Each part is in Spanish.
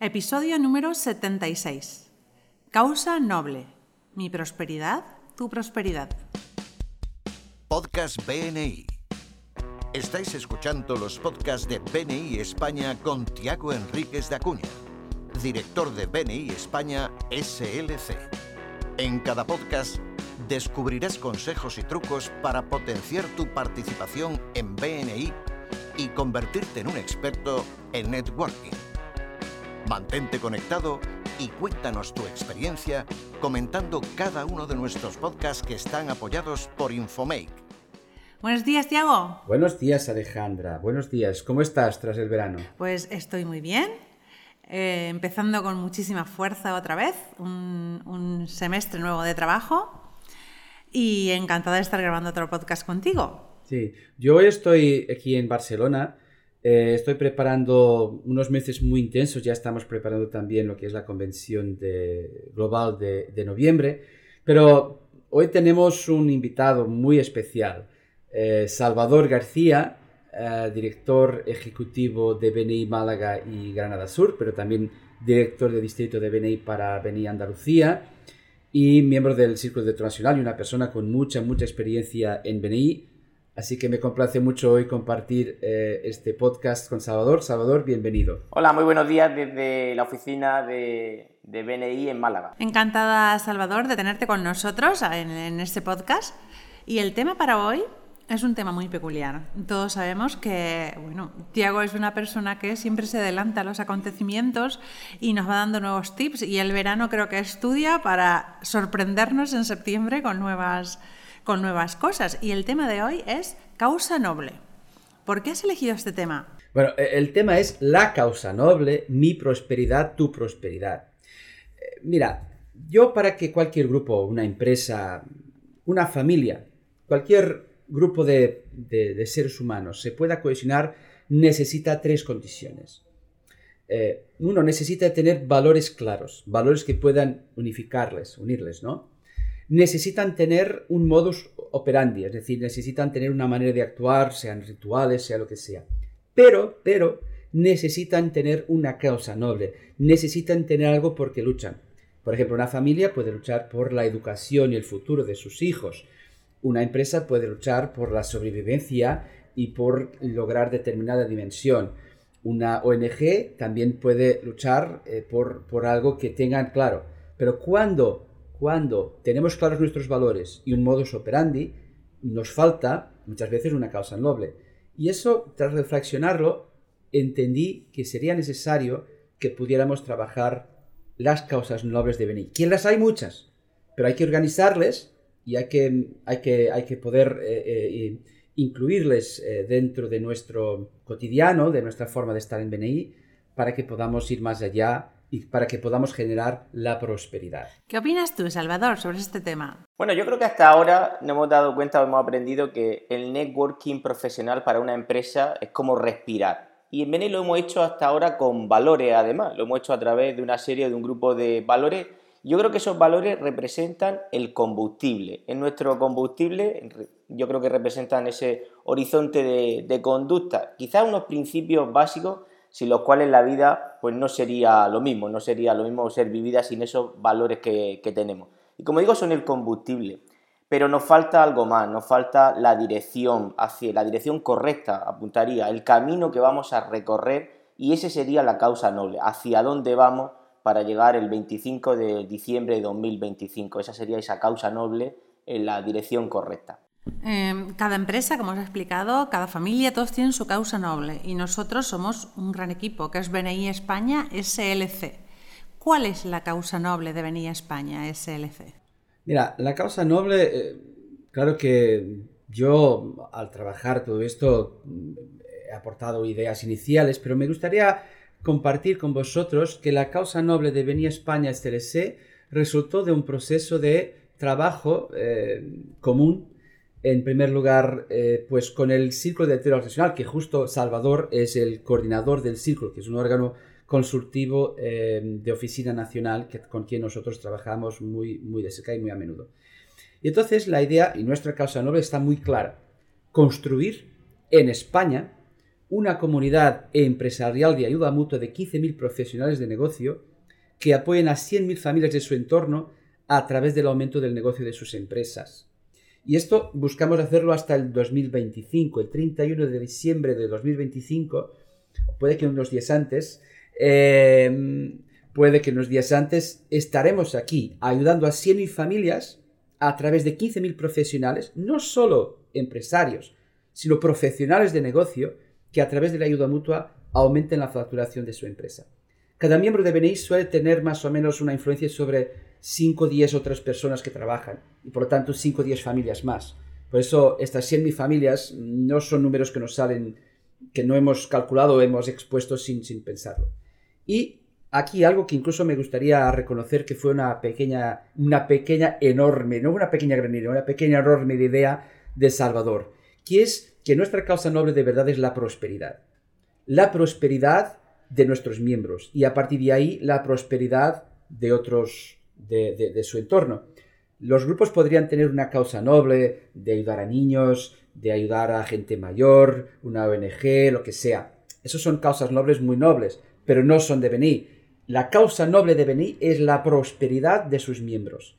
Episodio número 76. Causa noble. Mi prosperidad, tu prosperidad. Podcast BNI. Estáis escuchando los podcasts de BNI España con Tiago Enríquez de Acuña, director de BNI España SLC. En cada podcast descubrirás consejos y trucos para potenciar tu participación en BNI y convertirte en un experto en networking. Mantente conectado y cuéntanos tu experiencia comentando cada uno de nuestros podcasts que están apoyados por Infomake. Buenos días, Tiago. Buenos días, Alejandra. Buenos días. ¿Cómo estás tras el verano? Pues estoy muy bien. Eh, empezando con muchísima fuerza otra vez, un, un semestre nuevo de trabajo y encantada de estar grabando otro podcast contigo. Sí, yo hoy estoy aquí en Barcelona. Eh, estoy preparando unos meses muy intensos. Ya estamos preparando también lo que es la convención de- global de, noviembre. Pero hoy tenemos un invitado muy especial. eh, Salvador García, eh, director ejecutivo de BNI Málaga y Granada Sur, pero también director de distrito de BNI para BNI Andalucía y miembro del Círculo de Internacional y una persona con mucha, mucha experiencia en BNI. Así que me complace mucho hoy compartir eh, este podcast con Salvador. Salvador, bienvenido. Hola, muy buenos días desde la oficina de, de BNI en Málaga. Encantada, Salvador, de tenerte con nosotros en, en este podcast. Y el tema para hoy es un tema muy peculiar. Todos sabemos que, bueno, Tiago es una persona que siempre se adelanta a los acontecimientos y nos va dando nuevos tips. Y el verano creo que estudia para sorprendernos en septiembre con nuevas, con nuevas cosas. Y el tema de hoy es causa noble. ¿Por qué has elegido este tema? Bueno, eh, el tema es la causa noble, mi prosperidad, tu prosperidad. Eh, Mira, yo para que cualquier grupo, una empresa, una familia, cualquier grupo de seres humanos se pueda cohesionar, necesita tres condiciones. Eh, uno, necesita tener valores claros, valores que puedan unificarles, unirles, ¿no? Necesitan tener un modus operandi, es decir, necesitan tener una manera de actuar, sean rituales, sea lo que sea. Pero, pero, necesitan tener una causa noble, necesitan tener algo porque luchan. Por ejemplo, una familia puede luchar por la educación y el futuro de sus hijos. Una empresa puede luchar por la sobrevivencia y por lograr determinada dimensión. Una ONG también puede luchar eh, por, por algo que tengan claro. Pero cuando, cuando tenemos claros nuestros valores y un modus operandi, nos falta muchas veces una causa noble. Y eso, tras reflexionarlo, entendí que sería necesario que pudiéramos trabajar las causas nobles de Beni. Que las hay muchas, pero hay que organizarles y hay que, hay que, hay que poder eh, eh, incluirles eh, dentro de nuestro cotidiano, de nuestra forma de estar en BNI, para que podamos ir más allá y para que podamos generar la prosperidad. ¿Qué opinas tú, Salvador, sobre este tema? Bueno, yo creo que hasta ahora nos hemos dado cuenta, hemos aprendido que el networking profesional para una empresa es como respirar. Y en BNI lo hemos hecho hasta ahora con valores, además. Lo hemos hecho a través de una serie, de un grupo de valores. Yo creo que esos valores representan el combustible. En nuestro combustible, yo creo que representan ese horizonte de, de conducta. Quizás unos principios básicos sin los cuales la vida pues no sería lo mismo, no sería lo mismo ser vivida sin esos valores que, que tenemos. Y como digo, son el combustible. Pero nos falta algo más, nos falta la dirección, hacia la dirección correcta, apuntaría, el camino que vamos a recorrer y ese sería la causa noble, hacia dónde vamos para llegar el 25 de diciembre de 2025. Esa sería esa causa noble en la dirección correcta. Eh, cada empresa, como os he explicado, cada familia, todos tienen su causa noble y nosotros somos un gran equipo, que es BNI España SLC. ¿Cuál es la causa noble de BNI España SLC? Mira, la causa noble, eh, claro que yo al trabajar todo esto he aportado ideas iniciales, pero me gustaría compartir con vosotros que la causa noble de Venía España SLC resultó de un proceso de trabajo eh, común, en primer lugar, eh, pues con el Círculo de Directorio Nacional, que justo Salvador es el coordinador del Círculo, que es un órgano consultivo eh, de oficina nacional con quien nosotros trabajamos muy, muy de cerca y muy a menudo. Y entonces la idea y nuestra causa noble está muy clara. Construir en España una comunidad empresarial de ayuda mutua de 15.000 profesionales de negocio que apoyen a 100.000 familias de su entorno a través del aumento del negocio de sus empresas. Y esto buscamos hacerlo hasta el 2025, el 31 de diciembre de 2025, puede que unos días antes, em, puede que unos días antes estaremos aquí ayudando a 100.000 familias a través de 15.000 profesionales, no solo empresarios, sino profesionales de negocio que a través de la ayuda mutua aumenten la facturación de su empresa. Cada miembro de BNI suele tener más o menos una influencia sobre 5, 10 otras personas que trabajan y por lo tanto 5 o 10 familias más. Por eso estas 100.000 familias no son números que nos salen, que no hemos calculado hemos expuesto sin, sin pensarlo. Y aquí algo que incluso me gustaría reconocer que fue una pequeña, una pequeña enorme, no una pequeña gran idea, una pequeña enorme idea de Salvador, que es que nuestra causa noble de verdad es la prosperidad. La prosperidad de nuestros miembros y a partir de ahí la prosperidad de otros, de, su entorno. Los grupos podrían tener una causa noble de ayudar a niños, de ayudar a gente mayor, una ONG, lo que sea. Esos son causas nobles muy nobles, pero no son de Beni. La causa noble de Beni es la prosperidad de sus miembros.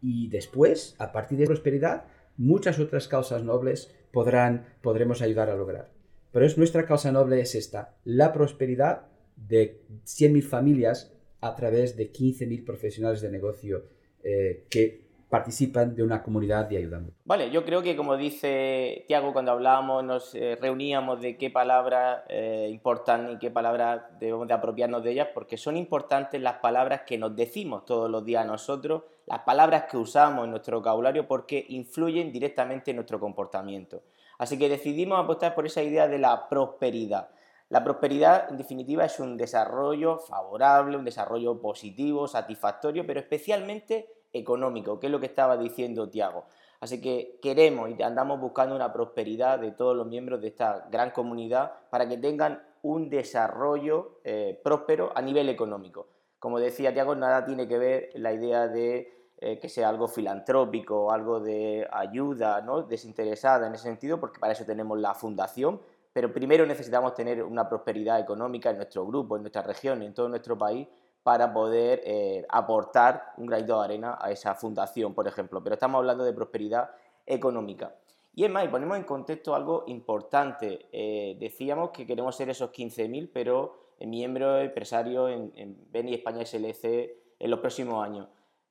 Y después, a partir de prosperidad, muchas otras causas nobles podrán, podremos ayudar a lograr. Pero es nuestra causa noble es esta, la prosperidad de 100.000 familias a través de 15.000 profesionales de negocio eh, que participan de una comunidad de ayuda Vale, yo creo que como dice Tiago, cuando hablábamos, nos eh, reuníamos de qué palabras eh, importan y qué palabras debemos de apropiarnos de ellas, porque son importantes las palabras que nos decimos todos los días a nosotros, las palabras que usamos en nuestro vocabulario, porque influyen directamente en nuestro comportamiento. Así que decidimos apostar por esa idea de la prosperidad. La prosperidad, en definitiva, es un desarrollo favorable, un desarrollo positivo, satisfactorio, pero especialmente económico, que es lo que estaba diciendo Tiago. Así que queremos y andamos buscando una prosperidad de todos los miembros de esta gran comunidad para que tengan un desarrollo eh, próspero a nivel económico. Como decía Tiago, nada tiene que ver la idea de eh, que sea algo filantrópico, algo de ayuda ¿no? desinteresada en ese sentido, porque para eso tenemos la fundación, pero primero necesitamos tener una prosperidad económica en nuestro grupo, en nuestra región, en todo nuestro país, para poder eh, aportar un granito de arena a esa fundación, por ejemplo. Pero estamos hablando de prosperidad económica. Y es más, y ponemos en contexto algo importante. Eh, decíamos que queremos ser esos 15.000, pero miembros empresarios en, en Beni España SLC en los próximos años.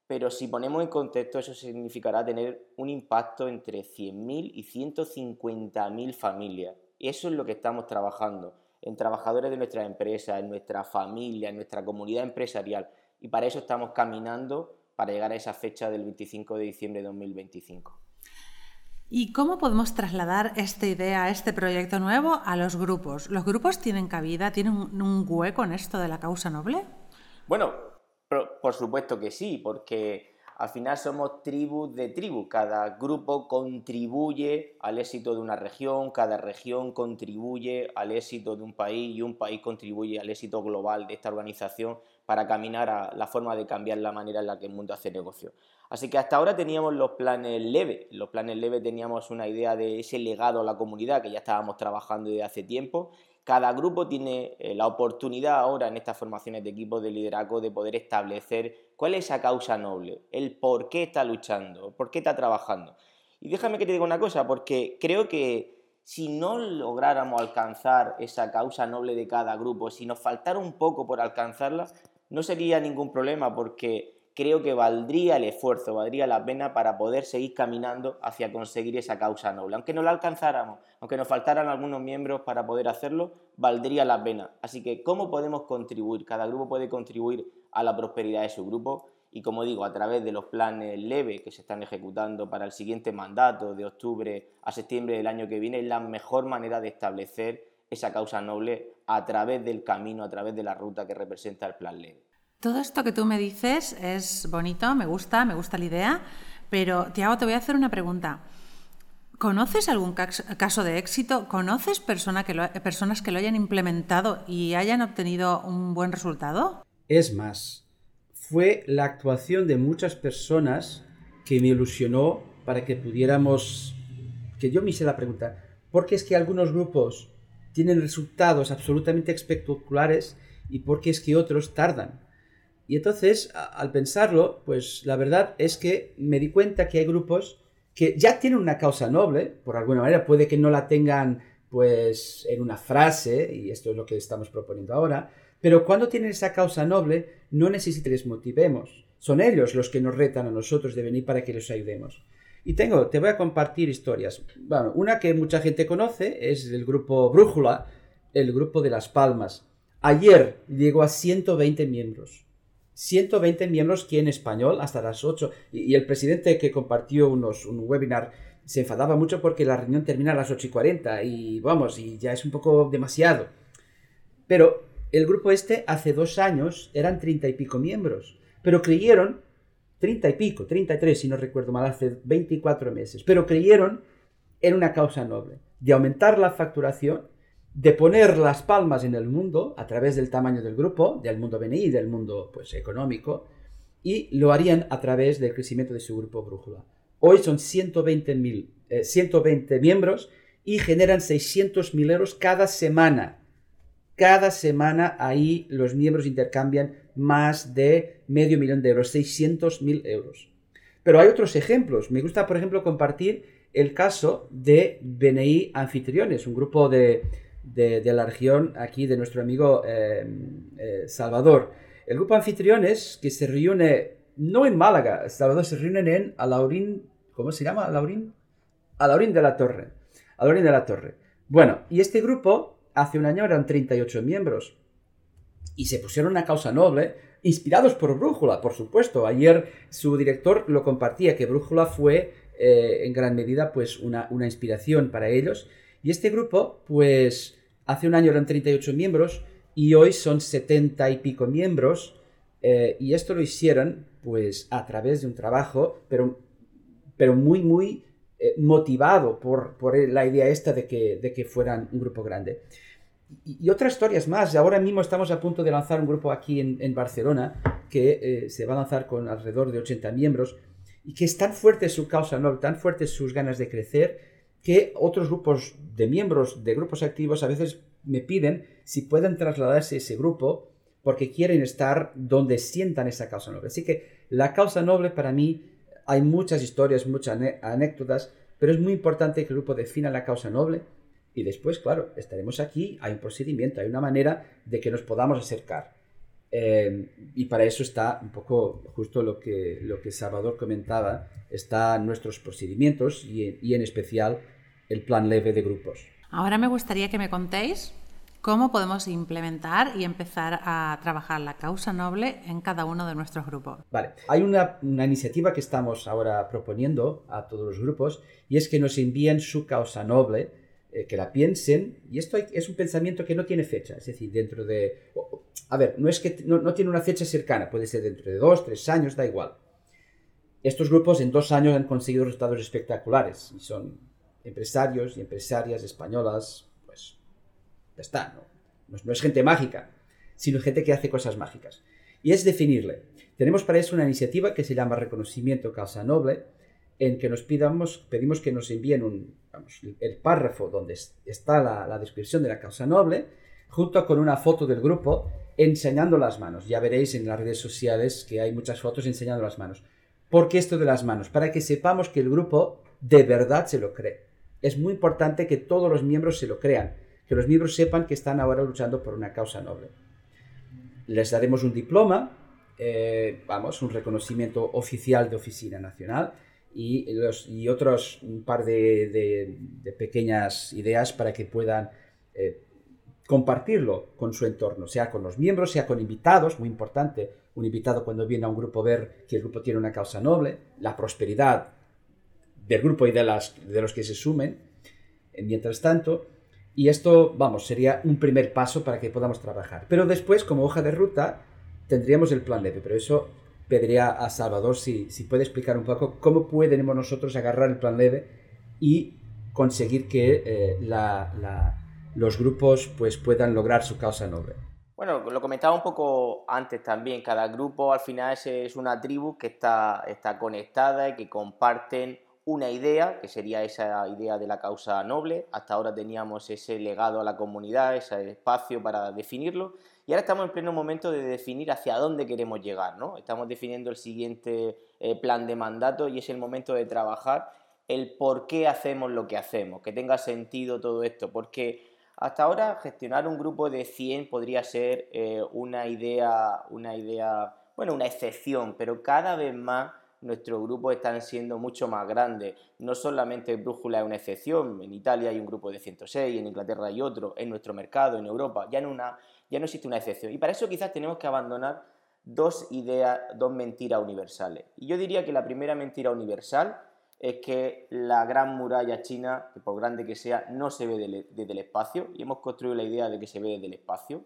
Pero si ponemos en contexto, eso significará tener un impacto entre 100.000 y 150.000 familias. Y eso es lo que estamos trabajando, en trabajadores de nuestra empresa, en nuestra familia, en nuestra comunidad empresarial. Y para eso estamos caminando para llegar a esa fecha del 25 de diciembre de 2025. ¿Y cómo podemos trasladar esta idea, este proyecto nuevo a los grupos? ¿Los grupos tienen cabida, tienen un hueco en esto de la causa noble? Bueno, por supuesto que sí, porque al final somos tribus de tribus, cada grupo contribuye al éxito de una región, cada región contribuye al éxito de un país y un país contribuye al éxito global de esta organización para caminar a la forma de cambiar la manera en la que el mundo hace negocio. Así que hasta ahora teníamos los planes leves, los planes leves teníamos una idea de ese legado a la comunidad que ya estábamos trabajando desde hace tiempo cada grupo tiene eh, la oportunidad ahora en estas formaciones de equipos de liderazgo de poder establecer cuál es esa causa noble, el por qué está luchando, por qué está trabajando. Y déjame que te diga una cosa, porque creo que si no lográramos alcanzar esa causa noble de cada grupo, si nos faltara un poco por alcanzarla, no sería ningún problema porque creo que valdría el esfuerzo, valdría la pena para poder seguir caminando hacia conseguir esa causa noble. Aunque no la alcanzáramos, aunque nos faltaran algunos miembros para poder hacerlo, valdría la pena. Así que, ¿cómo podemos contribuir? Cada grupo puede contribuir a la prosperidad de su grupo y, como digo, a través de los planes leve que se están ejecutando para el siguiente mandato de octubre a septiembre del año que viene, es la mejor manera de establecer esa causa noble a través del camino, a través de la ruta que representa el plan leve. Todo esto que tú me dices es bonito, me gusta, me gusta la idea, pero Tiago, te voy a hacer una pregunta. ¿Conoces algún caso de éxito? ¿Conoces que personas que lo hayan implementado y hayan obtenido un buen resultado? Es más, fue la actuación de muchas personas que me ilusionó para que pudiéramos, que yo me hice la pregunta, ¿por qué es que algunos grupos tienen resultados absolutamente espectaculares y por qué es que otros tardan. Y entonces, al pensarlo, pues la verdad es que me di cuenta que hay grupos que ya tienen una causa noble, por alguna manera, puede que no la tengan pues en una frase, y esto es lo que estamos proponiendo ahora, pero cuando tienen esa causa noble, no necesita que les motivemos. Son ellos los que nos retan a nosotros de venir para que los ayudemos. Y tengo, te voy a compartir historias. Bueno, una que mucha gente conoce es el grupo Brújula, el grupo de Las Palmas. Ayer llegó a 120 miembros. 120 miembros que en español hasta las 8. Y, el presidente que compartió unos, un webinar se enfadaba mucho porque la reunión termina a las 8 y 40 y vamos, y ya es un poco demasiado. Pero el grupo este hace dos años eran 30 y pico miembros, pero creyeron 30 y pico, 33 si no recuerdo mal, hace 24 meses, pero creyeron en una causa noble, de aumentar la facturación, de poner las palmas en el mundo a través del tamaño del grupo, del mundo BNI, del mundo pues, económico, y lo harían a través del crecimiento de su grupo Brújula. Hoy son 120, 120 eh, miembros y generan 600.000 euros cada semana. Cada semana ahí los miembros intercambian más de medio millón de euros, 600.000 euros. Pero hay otros ejemplos. Me gusta, por ejemplo, compartir el caso de BNI Anfitriones, un grupo de, la región aquí de nuestro amigo eh, eh, Salvador. El grupo Anfitriones, que se reúne no en Málaga, Salvador, se reúnen en Alaurín, ¿cómo se llama? Alaurín, Alaurín de la Torre. Alaurín de la Torre. Bueno, y este grupo hace un año eran 38 miembros y se pusieron una causa noble, inspirados por Brújula, por supuesto. Ayer su director lo compartía, que Brújula fue eh, en gran medida pues una, una, inspiración para ellos. Y este grupo, pues hace un año eran 38 miembros y hoy son 70 y pico miembros. Eh, y esto lo hicieron pues a través de un trabajo, pero, pero muy, muy eh, motivado por, por, la idea esta de que, de que fueran un grupo grande y, otras historias más. Ahora mismo estamos a punto de lanzar un grupo aquí en, Barcelona que eh, se va a lanzar con alrededor de 80 miembros y que es tan fuerte su causa no, tan fuertes sus ganas de crecer, que otros grupos de miembros de grupos activos a veces me piden si pueden trasladarse ese grupo porque quieren estar donde sientan esa causa noble. Así que la causa noble para mí hay muchas historias, muchas anécdotas, pero es muy importante que el grupo defina la causa noble y después, claro, estaremos aquí, hay un procedimiento, hay una manera de que nos podamos acercar. Eh, y para eso está un poco justo lo que, lo que Salvador comentaba, están nuestros procedimientos y, y en especial el plan leve de grupos. Ahora me gustaría que me contéis cómo podemos implementar y empezar a trabajar la causa noble en cada uno de nuestros grupos. Vale, hay una, una, iniciativa que estamos ahora proponiendo a todos los grupos y es que nos envíen su causa noble eh, que la piensen, y esto es un pensamiento que no tiene fecha, es decir, dentro de... A ver, no es que no, tiene una fecha cercana, puede ser dentro de dos, tres años, da igual. Estos grupos en dos años han conseguido resultados espectaculares y son empresarios y empresarias españolas, pues ya está, ¿no? No, es gente mágica, sino gente que hace cosas mágicas. Y es definirle. Tenemos para eso una iniciativa que se llama Reconocimiento Causa Noble, en que nos pidamos, pedimos que nos envíen el párrafo donde está la, descripción de la causa noble, junto con una foto del grupo enseñando las manos. Ya veréis en las redes sociales que hay muchas fotos enseñando las manos. ¿Por qué esto de las manos? Para que sepamos que el grupo de verdad se lo cree. Es muy importante que todos los miembros se lo crean, que los miembros sepan que están ahora luchando por una causa noble. Les daremos un diploma, eh, vamos, un reconocimiento oficial de Oficina Nacional, y, otros un par de, pequeñas ideas para que puedan eh, compartirlo con su entorno, sea con los miembros, sea con invitados, muy importante, un invitado cuando viene a un grupo ver que el grupo tiene una causa noble, la prosperidad del grupo y de, las, de los que se sumen, mientras tanto, y esto, vamos, sería un primer paso para que podamos trabajar. Pero después, como hoja de ruta, tendríamos el plan leve, pero eso pediría a Salvador si, si puede explicar un poco cómo podemos nosotros agarrar el plan leve y conseguir que eh, los grupos pues, puedan lograr su causa noble. Bueno, lo comentaba un poco antes también, cada grupo al final es una tribu que está, está conectada y que comparten una idea, que sería esa idea de la causa noble. Hasta ahora teníamos ese legado a la comunidad, ese espacio para definirlo. Y ahora estamos en pleno momento de definir hacia dónde queremos llegar. ¿no? Estamos definiendo el siguiente eh, plan de mandato y es el momento de trabajar el por qué hacemos lo que hacemos, que tenga sentido todo esto. Porque hasta ahora gestionar un grupo de 100 podría ser eh, una idea, una idea, bueno, una excepción, pero cada vez más nuestros grupos están siendo mucho más grandes. No solamente Brújula es una excepción, en Italia hay un grupo de 106, en Inglaterra hay otro, en nuestro mercado, en Europa, ya, no existe una excepción. Y para eso quizás tenemos que abandonar dos ideas, dos mentiras universales. Y yo diría que la primera mentira universal es que la gran muralla china, por grande que sea, no se ve desde el espacio, y hemos construido la idea de que se ve desde el espacio.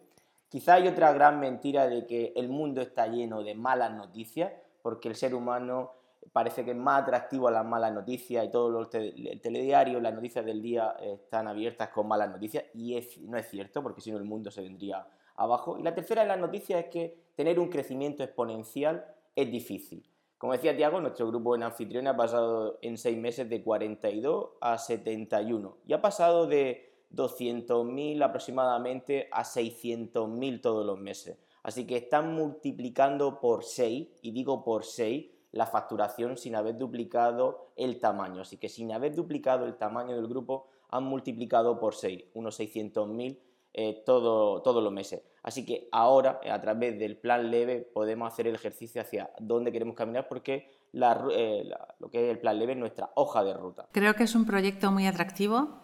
Quizá hay otra gran mentira de que el mundo está lleno de malas noticias, porque el ser humano parece que es más atractivo a las malas noticias y todo los el telediario, las noticias del día están abiertas con malas noticias y no es cierto porque si no el mundo se vendría abajo. Y la tercera de las noticias es que tener un crecimiento exponencial es difícil. Como decía Tiago, nuestro grupo en anfitrión ha pasado en seis meses de 42 a 71 y ha pasado de 200.000 aproximadamente a 600.000 todos los meses. Así que están multiplicando por 6, y digo por 6, la facturación sin haber duplicado el tamaño. Así que sin haber duplicado el tamaño del grupo, han multiplicado por 6, unos 600.000 eh, todo, todos los meses. Así que ahora, a través del plan leve, podemos hacer el ejercicio hacia dónde queremos caminar porque eh, lo que es el plan leve es nuestra hoja de ruta. Creo que es un proyecto muy atractivo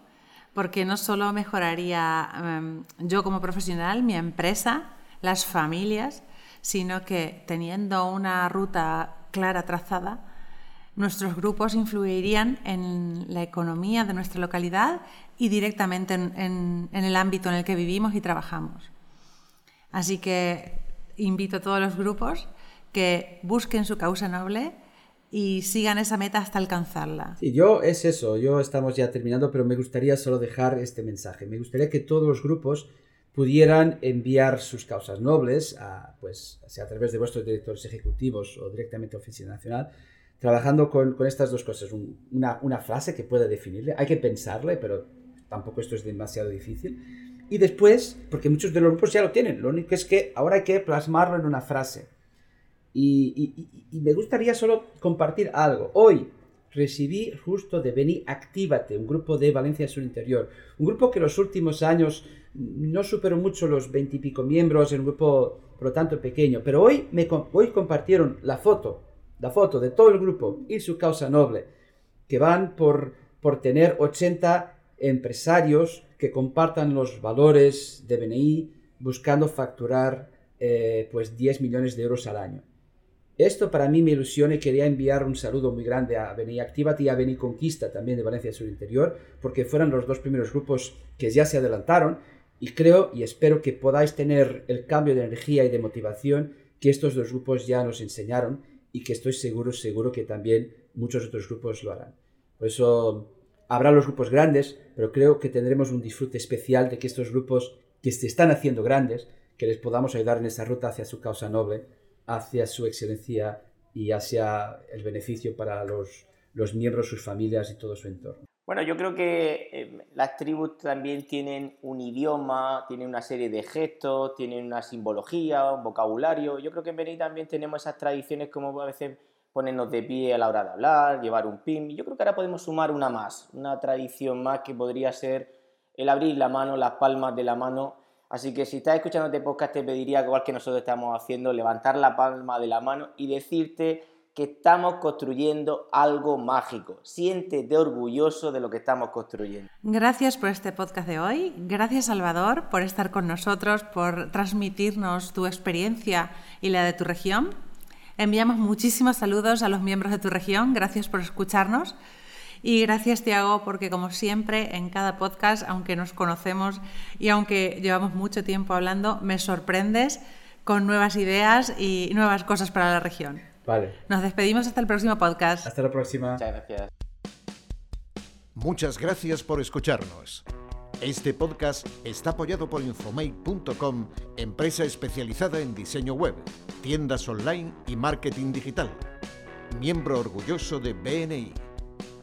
porque no solo mejoraría em, yo como profesional, mi empresa, las familias, sino que teniendo una ruta clara, trazada, nuestros grupos influirían en la economía de nuestra localidad y directamente en, el ámbito en el que vivimos y trabajamos. Así que invito a todos los grupos que busquen su causa noble y sigan esa meta hasta alcanzarla. Y yo es eso, yo estamos ya terminando, pero me gustaría solo dejar este mensaje. Me gustaría que todos los grupos pudieran enviar sus causas nobles, pues, sea a través de vuestros directores ejecutivos o directamente a Oficina Nacional, trabajando con, estas dos cosas. una, frase que pueda definirle, hay que pensarle, pero tampoco esto es demasiado difícil. Y después, porque muchos de los grupos ya lo tienen, lo único es que ahora hay que plasmarlo en una frase. Y me gustaría solo compartir algo. Hoy recibí justo de Beni Actívate, un grupo de Valencia Sur Interior, un grupo que los últimos años no superó mucho los veintipico miembros, un grupo por lo tanto pequeño, pero hoy, me, hoy compartieron la foto, la foto de todo el grupo y su causa noble, que van por, por tener 80 empresarios que compartan los valores de BNI buscando facturar eh, pues 10 millones de euros al año. Esto para mí me ilusiona y quería enviar un saludo muy grande a BNI Activate y a BNI Conquista también de Valencia Sur Interior, porque fueron los dos primeros grupos que ya se adelantaron y creo y espero que podáis tener el cambio de energía y de motivación que estos dos grupos ya nos enseñaron y que estoy seguro, seguro que también muchos otros grupos lo harán. Por eso habrá los grupos grandes, pero creo que tendremos un disfrute especial de que estos grupos que se están haciendo grandes, que les podamos ayudar en esa ruta hacia su causa noble, hacia su excelencia y hacia el beneficio para los, los miembros, sus familias y todo su entorno. Bueno, yo creo que eh, las tribus también tienen un idioma, tienen una serie de gestos, tienen una simbología, un vocabulario. Yo creo que en Beni también tenemos esas tradiciones como a veces ponernos de pie a la hora de hablar, llevar un pin. Yo creo que ahora podemos sumar una más, una tradición más que podría ser el abrir la mano, las palmas de la mano. Así que si estás escuchando este podcast te pediría, igual que nosotros estamos haciendo, levantar la palma de la mano y decirte que estamos construyendo algo mágico. Siéntete orgulloso de lo que estamos construyendo. Gracias por este podcast de hoy. Gracias Salvador por estar con nosotros, por transmitirnos tu experiencia y la de tu región. Enviamos muchísimos saludos a los miembros de tu región. Gracias por escucharnos. Y gracias, Tiago, porque como siempre en cada podcast, aunque nos conocemos y aunque llevamos mucho tiempo hablando, me sorprendes con nuevas ideas y nuevas cosas para la región. Vale. Nos despedimos hasta el próximo podcast. Hasta la próxima. Muchas gracias. Muchas gracias por escucharnos. Este podcast está apoyado por Infomate.com, empresa especializada en diseño web, tiendas online y marketing digital. Miembro orgulloso de BNI.